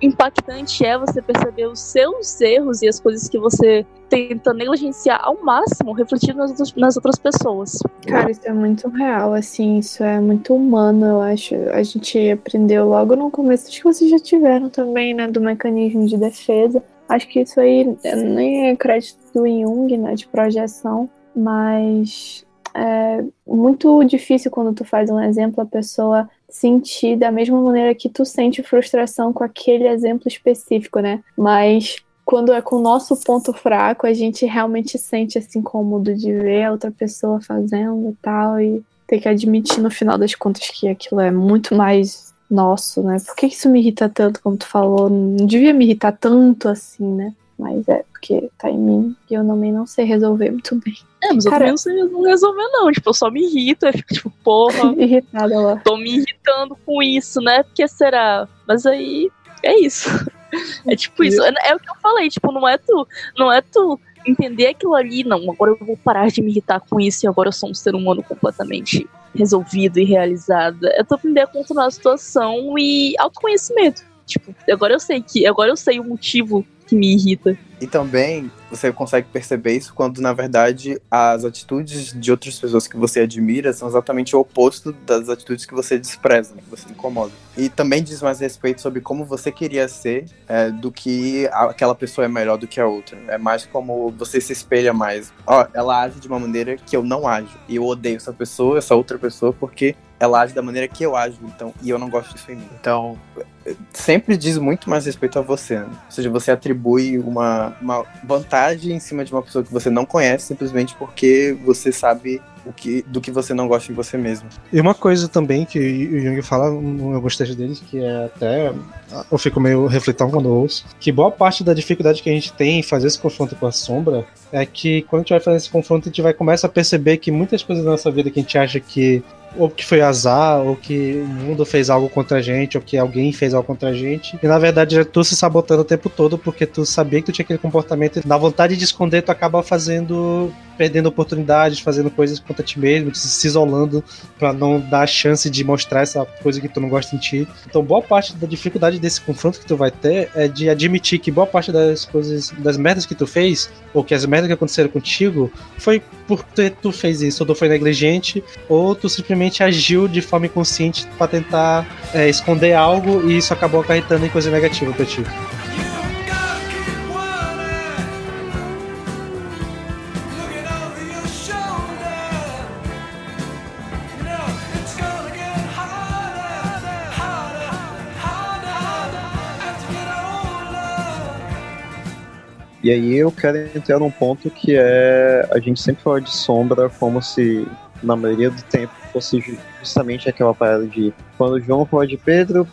impactante é você perceber os seus erros e as coisas que você tenta negligenciar ao máximo, refletindo nas outras, nas outras pessoas. Cara, isso é muito real, assim, isso é muito humano, eu acho. A gente aprendeu logo no começo, acho que vocês já tiveram também, né, do mecanismo de defesa. Acho que isso aí nem é crédito do Jung, né, de projeção, mas é muito difícil quando tu faz um exemplo a pessoa sentir da mesma maneira que tu sente frustração com aquele exemplo específico, né? Mas quando é com o nosso ponto fraco, a gente realmente sente esse incômodo de ver a outra pessoa fazendo e tal, e ter que admitir no final das contas que aquilo é muito mais nosso, né? Por que isso me irrita tanto, como tu falou? Não devia me irritar tanto assim, né? Mas é porque tá em mim e eu também não sei resolver muito bem. É, mas Cara, eu também não sei não resolver, não. Tipo, eu só me irrito, eu fico tipo, porra. Irritada lá. Tô me irritando com isso, né? Porque será? Mas aí é isso. É tipo isso. É, é, o que eu falei, tipo, não é tu, não é tu entender aquilo ali, não. Agora eu vou parar de me irritar com isso e agora eu sou um ser humano completamente resolvido e realizado. É tu aprender a controlar a situação e autoconhecimento. Tipo, agora eu sei que. Agora eu sei o motivo que me irrita. E também você consegue perceber isso quando, na verdade, as atitudes de outras pessoas que você admira são exatamente o oposto das atitudes que você despreza, que você incomoda. E também diz mais respeito sobre como você queria ser é, do que aquela pessoa é melhor do que a outra. É mais como você se espelha mais. Ó, ela age de uma maneira que eu não ajo. E eu odeio essa pessoa, essa outra pessoa, porque ela age da maneira que eu ajo, então, e eu não gosto disso em mim. Então, sempre diz muito mais respeito a você. Né? Ou seja, você atribui uma, uma vantagem em cima de uma pessoa que você não conhece simplesmente porque você sabe o que, do que você não gosta em você mesmo. E uma coisa também que o Jung fala alguns textos deles, que é até. Eu fico meio refletão quando ouço, que boa parte da dificuldade que a gente tem em fazer esse confronto com a sombra é que quando a gente vai fazer esse confronto, a gente vai começar a perceber que muitas coisas da nossa vida que a gente acha que ou que foi azar, ou que o mundo fez algo contra a gente, ou que alguém fez algo contra a gente. E na verdade tu se sabotando o tempo todo porque tu sabia que tu tinha aquele comportamento. Na vontade de esconder, tu acaba fazendo perdendo oportunidades, fazendo coisas contra ti mesmo, se isolando para não dar a chance de mostrar essa coisa que tu não gosta em ti. Então, boa parte da dificuldade desse confronto que tu vai ter é de admitir que boa parte das coisas, das merdas que tu fez, ou que as merdas que aconteceram contigo, foi porque tu fez isso, ou tu foi negligente, ou tu simplesmente agiu de forma inconsciente para tentar é, esconder algo e isso acabou acarretando em coisa negativa pra ti. E aí eu quero entrar num ponto que é a gente sempre fala de sombra como se na maioria do tempo fosse justamente aquela parada de quando João fala de Pedro,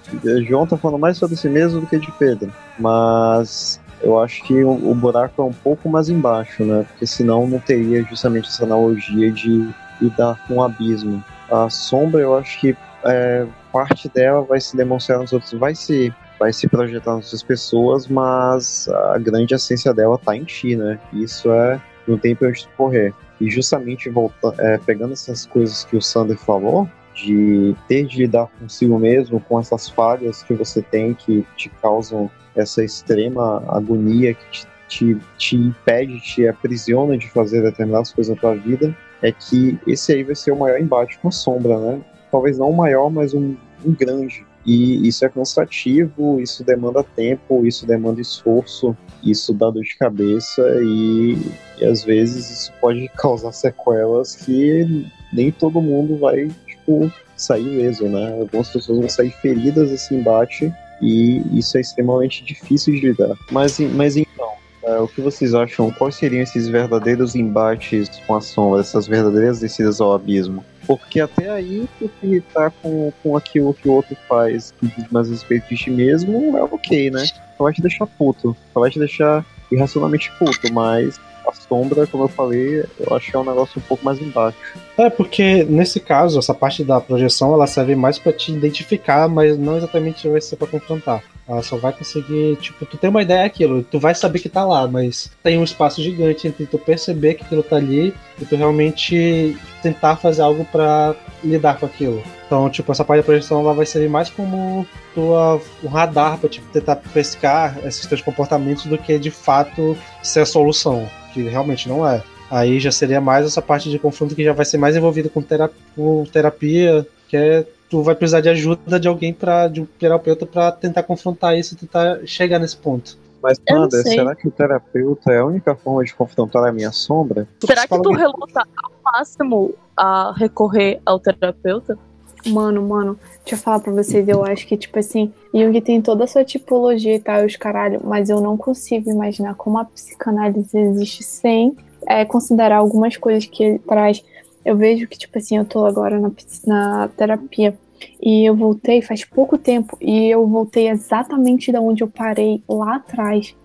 João tá falando mais sobre si mesmo do que de Pedro. Mas eu acho que o, buraco é um pouco mais embaixo, né? Porque senão não teria justamente essa analogia de lidar com o abismo. A sombra, eu acho que é, parte dela vai se demonstrar nos outros, vai se vai se projetar nas pessoas, mas a grande essência dela tá em ti, né? Isso é não tem pra onde correr. E justamente volta, é, pegando essas coisas que o Sander falou, de ter de lidar consigo mesmo, com essas falhas que você tem que te causam essa extrema agonia que te, te, te impede, te aprisiona de fazer determinadas coisas na tua vida, é que esse aí vai ser o maior embate com a sombra, né? Talvez não o maior, mas um, um grande. E isso é cansativo, isso demanda tempo, isso demanda esforço, isso dá dor de cabeça e, e às vezes isso pode causar sequelas que nem todo mundo vai, tipo, sair mesmo, né? Algumas pessoas vão sair feridas desse embate e isso é extremamente difícil de lidar. Mas, mas então, É, o que vocês acham? Quais seriam esses verdadeiros embates com a sombra, essas verdadeiras descidas ao abismo? Porque até aí, tu se irritar com, com aquilo que o outro faz que mais respeito de ti mesmo é ok, né? Só vai te deixar puto. Só vai te deixar irracionalmente puto, mas a sombra, como eu falei, eu acho que é um negócio um pouco mais embaixo. É, porque nesse caso, essa parte da projeção ela serve mais para te identificar, mas não exatamente vai ser para confrontar. Ela só vai conseguir, tipo, tu tem uma ideia daquilo, tu vai saber que tá lá, mas tem um espaço gigante entre tu perceber que aquilo tá ali e tu realmente tentar fazer algo para lidar com aquilo. Então, tipo, essa parte da projeção ela vai servir mais como tua, um radar para tipo, tentar pescar esses teus comportamentos do que de fato ser a solução, que realmente não é. Aí já seria mais essa parte de confronto que já vai ser mais envolvida com, terapia, com terapia que é tu vai precisar de ajuda de alguém para de um terapeuta para tentar confrontar isso, tentar chegar nesse ponto. Mas, Panda, será que o terapeuta é a única forma de confrontar a minha sombra? Será que tu reluta ao máximo a recorrer ao terapeuta? Mano, mano, deixa eu falar pra vocês, eu acho que, tipo assim, Jung tem toda a sua tipologia e tal, os caralho, mas eu não consigo imaginar como a psicanálise existe sem é, considerar algumas coisas que ele traz. Eu vejo que, tipo assim, eu tô agora na, na terapia e eu voltei faz pouco tempo e eu voltei exatamente da onde eu parei lá atrás.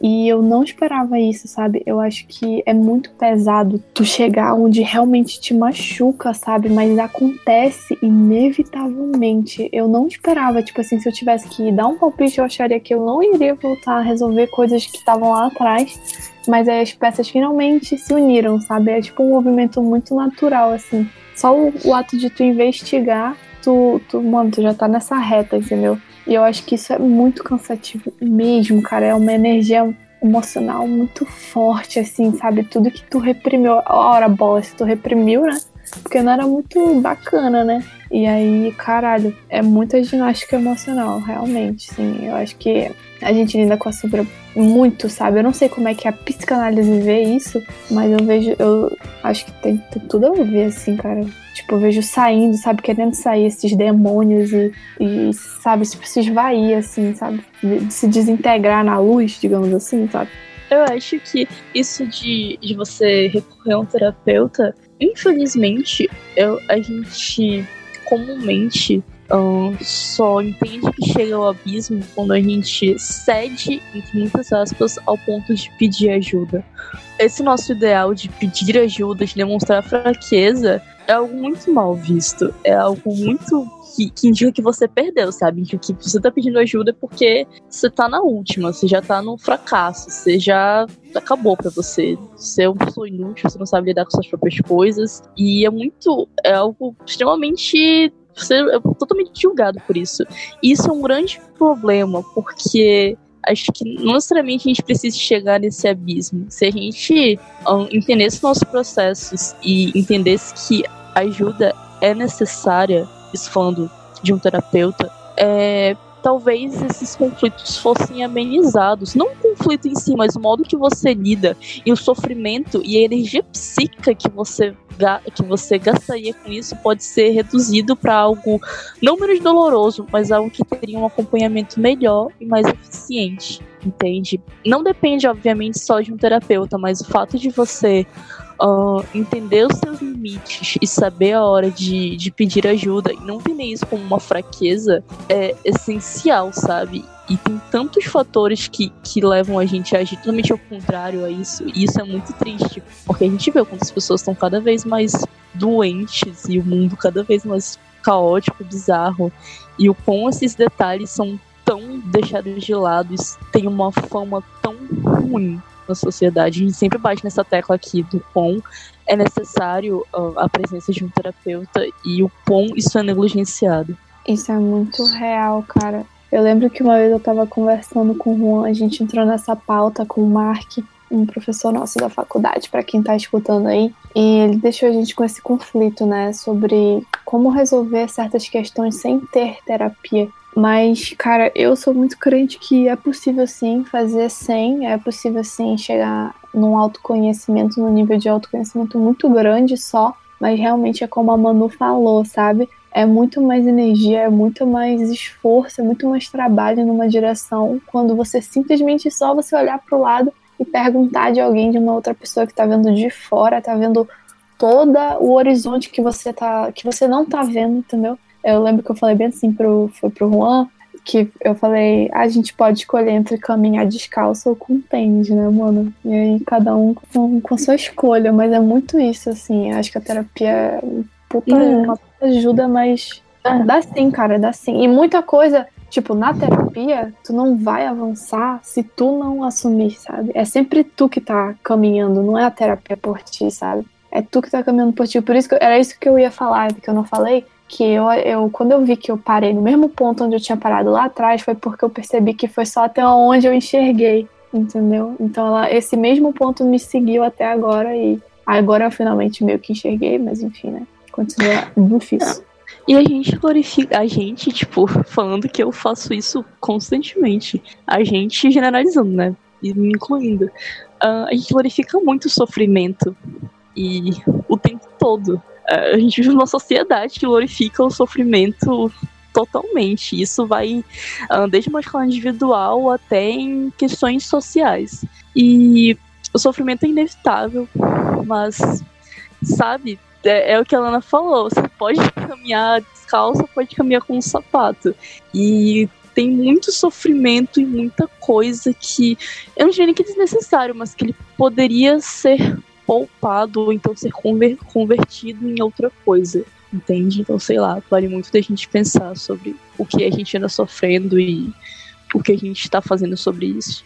E eu não esperava isso, sabe? Eu acho que é muito pesado tu chegar onde realmente te machuca, sabe? Mas acontece inevitavelmente. Eu não esperava, tipo assim, se eu tivesse que dar um palpite, eu acharia que eu não iria voltar a resolver coisas que estavam lá atrás. Mas aí as peças finalmente se uniram, sabe? É tipo um movimento muito natural, assim. Só o, o ato de tu investigar, tu, tu, mano, tu já tá nessa reta, entendeu? E eu acho que isso é muito cansativo mesmo, cara. É uma energia emocional muito forte, assim, sabe? Tudo que tu reprimiu. Ora, bola, se tu reprimiu, né? Porque não era muito bacana, né? E aí, caralho, é muita ginástica emocional, realmente, sim. Eu acho que a gente lida com a sombra muito, sabe? Eu não sei como é que a psicanálise vê isso, mas eu vejo, eu acho que tem, tudo a ver, assim, cara. Tipo, eu vejo saindo, sabe? Querendo sair esses demônios e, e sabe, se esvair, assim, sabe? De, se desintegrar na luz, digamos assim, sabe? Eu acho que isso de, de você recorrer a um terapeuta, infelizmente, eu, a gente comumente um, só entende que chega ao abismo quando a gente cede, entre muitas aspas, ao ponto de pedir ajuda. Esse nosso ideal de pedir ajuda, de demonstrar fraqueza, é algo muito mal visto. É algo muito que, que, indica que você perdeu, sabe? Que, que você tá pedindo ajuda porque você tá na última, você já tá no fracasso, você já acabou para você. Você é uma pessoa inútil, você não sabe lidar com suas próprias coisas. E é muito. É algo extremamente. Você é totalmente julgado por isso. E isso é um grande problema, porque acho que não necessariamente a gente precisa chegar nesse abismo. Se a gente um, entendesse nossos processos e entendesse que ajuda é necessária, isso falando de um terapeuta, é, talvez esses conflitos fossem amenizados. Não o conflito em si, mas o modo que você lida e o sofrimento e a energia psíquica que você, que você gastaria com isso pode ser reduzido para algo não menos doloroso, mas algo que teria um acompanhamento melhor e mais eficiente. Entende? Não depende, obviamente, só de um terapeuta, mas o fato de você uh, entender os seus limites e saber a hora de, de pedir ajuda e não ter isso como uma fraqueza é essencial, sabe? E tem tantos fatores que, que levam a gente a agir totalmente ao contrário a isso. E isso é muito triste, porque a gente vê quantas pessoas estão cada vez mais doentes e o mundo cada vez mais caótico, bizarro. E o quão esses detalhes são tão deixados de lado, tem uma fama tão ruim na sociedade. A gente sempre bate nessa tecla aqui do quão é necessário a presença de um terapeuta e o quão isso é negligenciado. Isso é muito real, cara. Eu lembro que uma vez eu tava conversando com o Juan, a gente entrou nessa pauta com o Mark, um professor nosso da faculdade, para quem tá escutando aí, e ele deixou a gente com esse conflito, né, sobre como resolver certas questões sem ter terapia. Mas, cara, eu sou muito crente que é possível sim fazer sem, é possível sim chegar num autoconhecimento, num nível de autoconhecimento muito grande só, mas realmente é como a Manu falou, sabe? É muito mais energia, é muito mais esforço, é muito mais trabalho numa direção quando você simplesmente só você olhar para o lado e perguntar de alguém, de uma outra pessoa que tá vendo de fora, tá vendo todo o horizonte que você tá que você não tá vendo, entendeu? Eu lembro que eu falei bem assim pro foi pro Juan, que eu falei, a gente pode escolher entre caminhar descalço ou com tênis, né, mano? E aí cada um com, com a sua escolha, mas é muito isso, assim. Acho que a terapia é puta, Hum. uma puta ajuda, mas É. dá sim, cara, dá sim. E muita coisa, tipo, na terapia, tu não vai avançar se tu não assumir, sabe? É sempre tu que tá caminhando, não é a terapia por ti, sabe? É tu que tá caminhando por ti. Por isso que era isso que eu ia falar, que eu não falei. Que eu, eu, quando eu vi que eu parei no mesmo ponto onde eu tinha parado lá atrás, foi porque eu percebi que foi só até onde eu enxerguei, entendeu? Então ela, esse mesmo ponto me seguiu até agora e agora eu finalmente meio que enxerguei, mas enfim, né? Continua difícil. E a gente glorifica, a gente, tipo, falando que eu faço isso constantemente. A gente generalizando, né? E me incluindo. Ah, a gente glorifica muito o sofrimento. E o tempo todo. A gente vive numa sociedade que glorifica o sofrimento totalmente. Isso vai ah, desde uma escala individual até em questões sociais. E o sofrimento é inevitável, mas, sabe, é, é o que a Lana falou. Você pode caminhar descalço, pode caminhar com um sapato. E tem muito sofrimento e muita coisa que eu não diria que desnecessário, mas que ele poderia ser poupado ou então ser conver- convertido em outra coisa. Entende? Então, sei lá, vale muito da gente pensar sobre o que a gente anda sofrendo e o que a gente está fazendo sobre isso.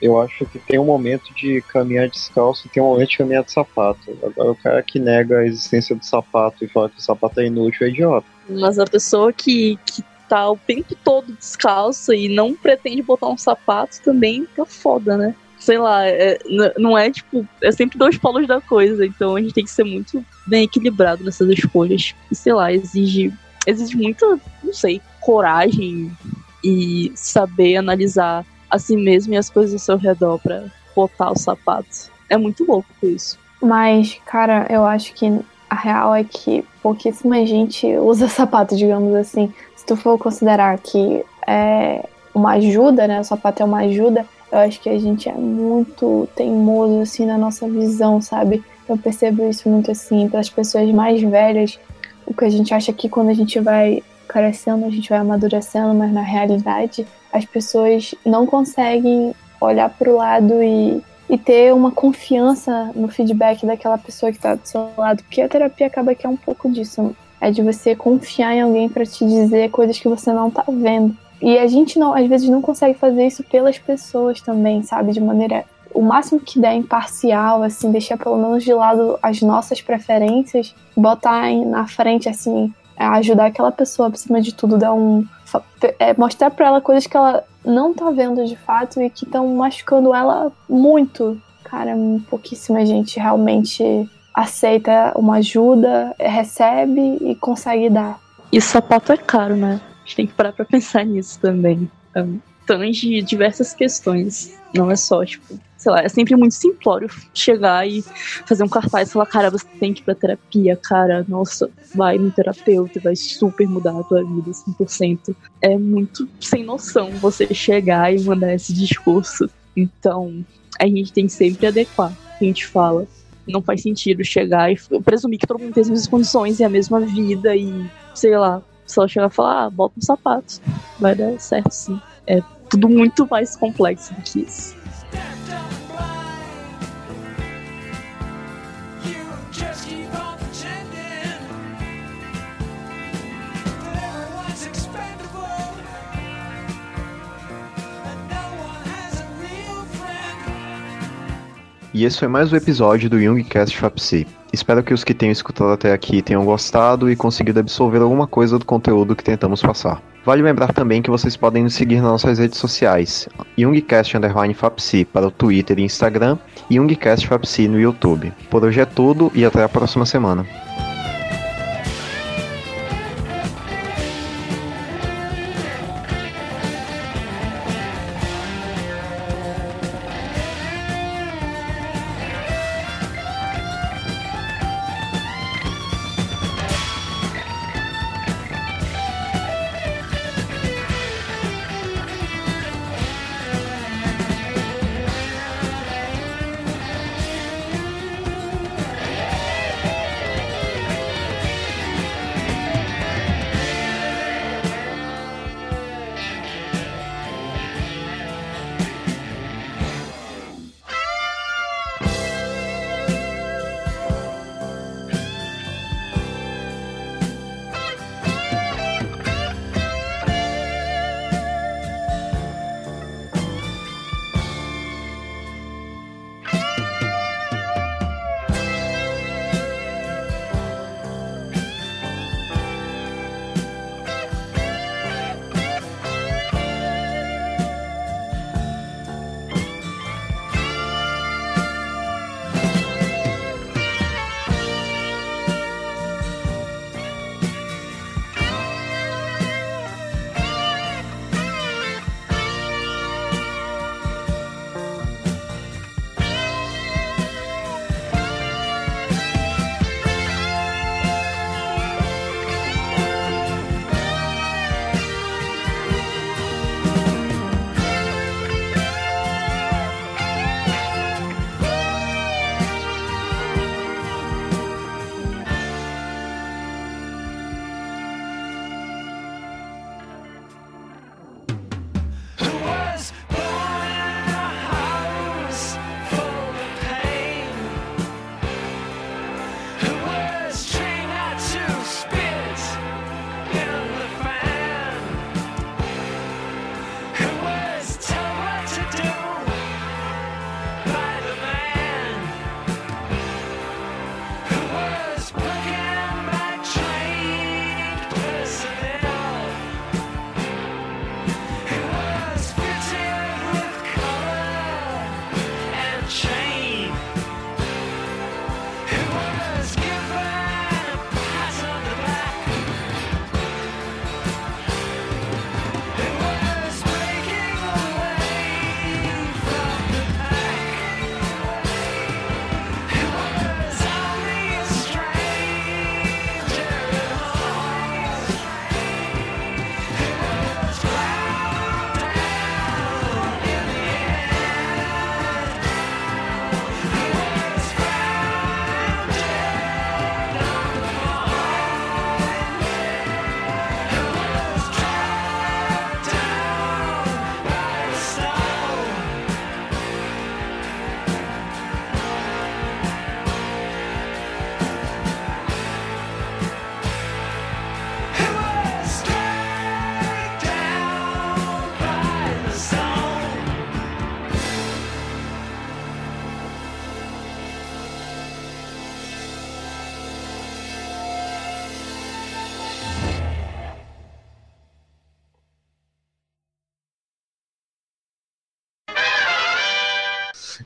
Eu acho que tem um momento de caminhar descalço e tem um momento de caminhar de sapato. Agora, o cara que nega a existência do sapato e fala que o sapato é inútil é idiota. Mas a pessoa que, que tá o tempo todo descalça e não pretende botar um sapato também tá foda, né? Sei lá, é- não é tipo. É sempre dois polos da coisa, então a gente tem que ser muito bem equilibrado nessas escolhas. E sei lá, exige, exige muita, não sei, coragem e saber analisar a si mesmo e as coisas ao seu redor pra botar o sapato. É muito louco isso. Mas, cara, eu acho que a real é que pouquíssima gente usa sapato, digamos assim. Se tu for considerar que é uma ajuda, né? O sapato é uma ajuda, eu acho que a gente é muito teimoso, assim, na nossa visão, sabe? Eu percebo isso muito, assim, para as pessoas mais velhas. O que a gente acha que quando a gente vai crescendo, a gente vai amadurecendo, mas na realidade as pessoas não conseguem olhar para o lado e e ter uma confiança no feedback daquela pessoa que tá do seu lado, porque a terapia acaba que é um pouco disso, é de você confiar em alguém para te dizer coisas que você não tá vendo. E a gente não, às vezes não consegue fazer isso pelas pessoas também, sabe, de maneira o máximo que der imparcial, assim, deixar pelo menos de lado as nossas preferências, botar na frente assim, é ajudar aquela pessoa, acima de tudo, dar um é, mostrar para ela coisas que ela não tá vendo de fato e que estão machucando ela muito. Cara, pouquíssima gente realmente aceita uma ajuda, recebe e consegue dar. E sapato é caro, né? A gente tem que parar pra pensar nisso também. Um, tange diversas questões. Não é só, tipo, sei lá, é sempre muito simplório chegar e fazer um cartaz e falar, cara, você tem que ir pra terapia, cara, nossa, vai no terapeuta, vai super mudar a tua vida 100%. É muito sem noção você chegar e mandar esse discurso. Então, a gente tem que sempre adequar o que a gente fala. Não faz sentido chegar e presumir que todo mundo tem as mesmas condições e a mesma vida e, sei lá, só chegar e falar, ah, bota um sapato. Vai dar certo sim. É tudo muito mais complexo do que isso. E esse foi mais um episódio do Youngcast FAPC. Espero que os que tenham escutado até aqui tenham gostado e conseguido absorver alguma coisa do conteúdo que tentamos passar. Vale lembrar também que vocês podem nos seguir nas nossas redes sociais, Youngcast Underline FAPC para o Twitter e Instagram e Youngcast FAPC no YouTube. Por hoje é tudo e até a próxima semana.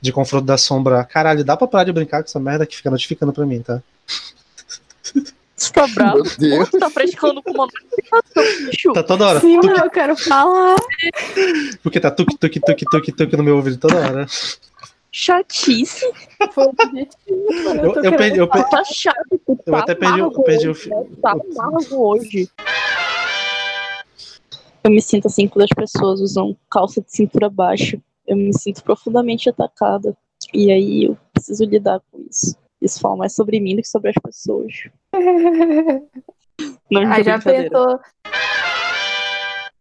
De confronto da sombra. Caralho, dá pra parar de brincar com essa merda que fica notificando pra mim, tá? Você tá bravo? Meu Deus. Você tá frescando com uma notificação, bicho. Tá toda hora. Sim, Tuque, eu quero falar. porque tá tuque, tuque, tuque, tuque, tuque no meu ouvido toda hora. Chatice. Foi o objetivo. Eu, eu perdi, eu, per- Tá chato. Eu tá até perdi, o- amargo perdi o hoje, fi- né? Tá amargo hoje. Eu me sinto assim quando as pessoas usam calça de cintura baixa. Eu me sinto profundamente atacada. E aí eu preciso lidar com isso. Isso fala mais sobre mim do que sobre as pessoas. Não Aí já pensou.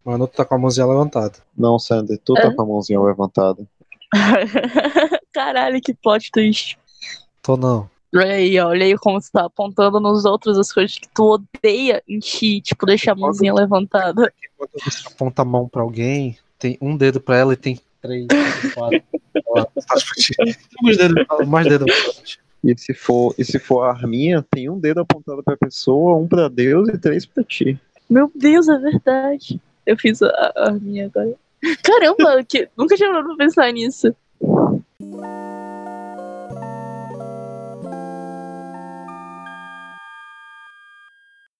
Mano, tu tá com a mãozinha levantada. Não, Sander, tu tá com a mãozinha levantada. Caralho, que plot twist. Tô não. Olha aí, olha aí como você tá apontando nos outros as coisas que tu odeia em ti, tipo, deixar a mãozinha levantada. Quando você aponta a mão pra alguém, tem um dedo pra ela e tem três, quatro. Tem uns dedos, mais dedos. E se for, e se for a arminha, tem um dedo apontado pra pessoa, um pra Deus e três pra ti. Meu Deus, é verdade. Eu fiz a, a minha agora. Caramba, que, nunca tinha parado pra pensar nisso.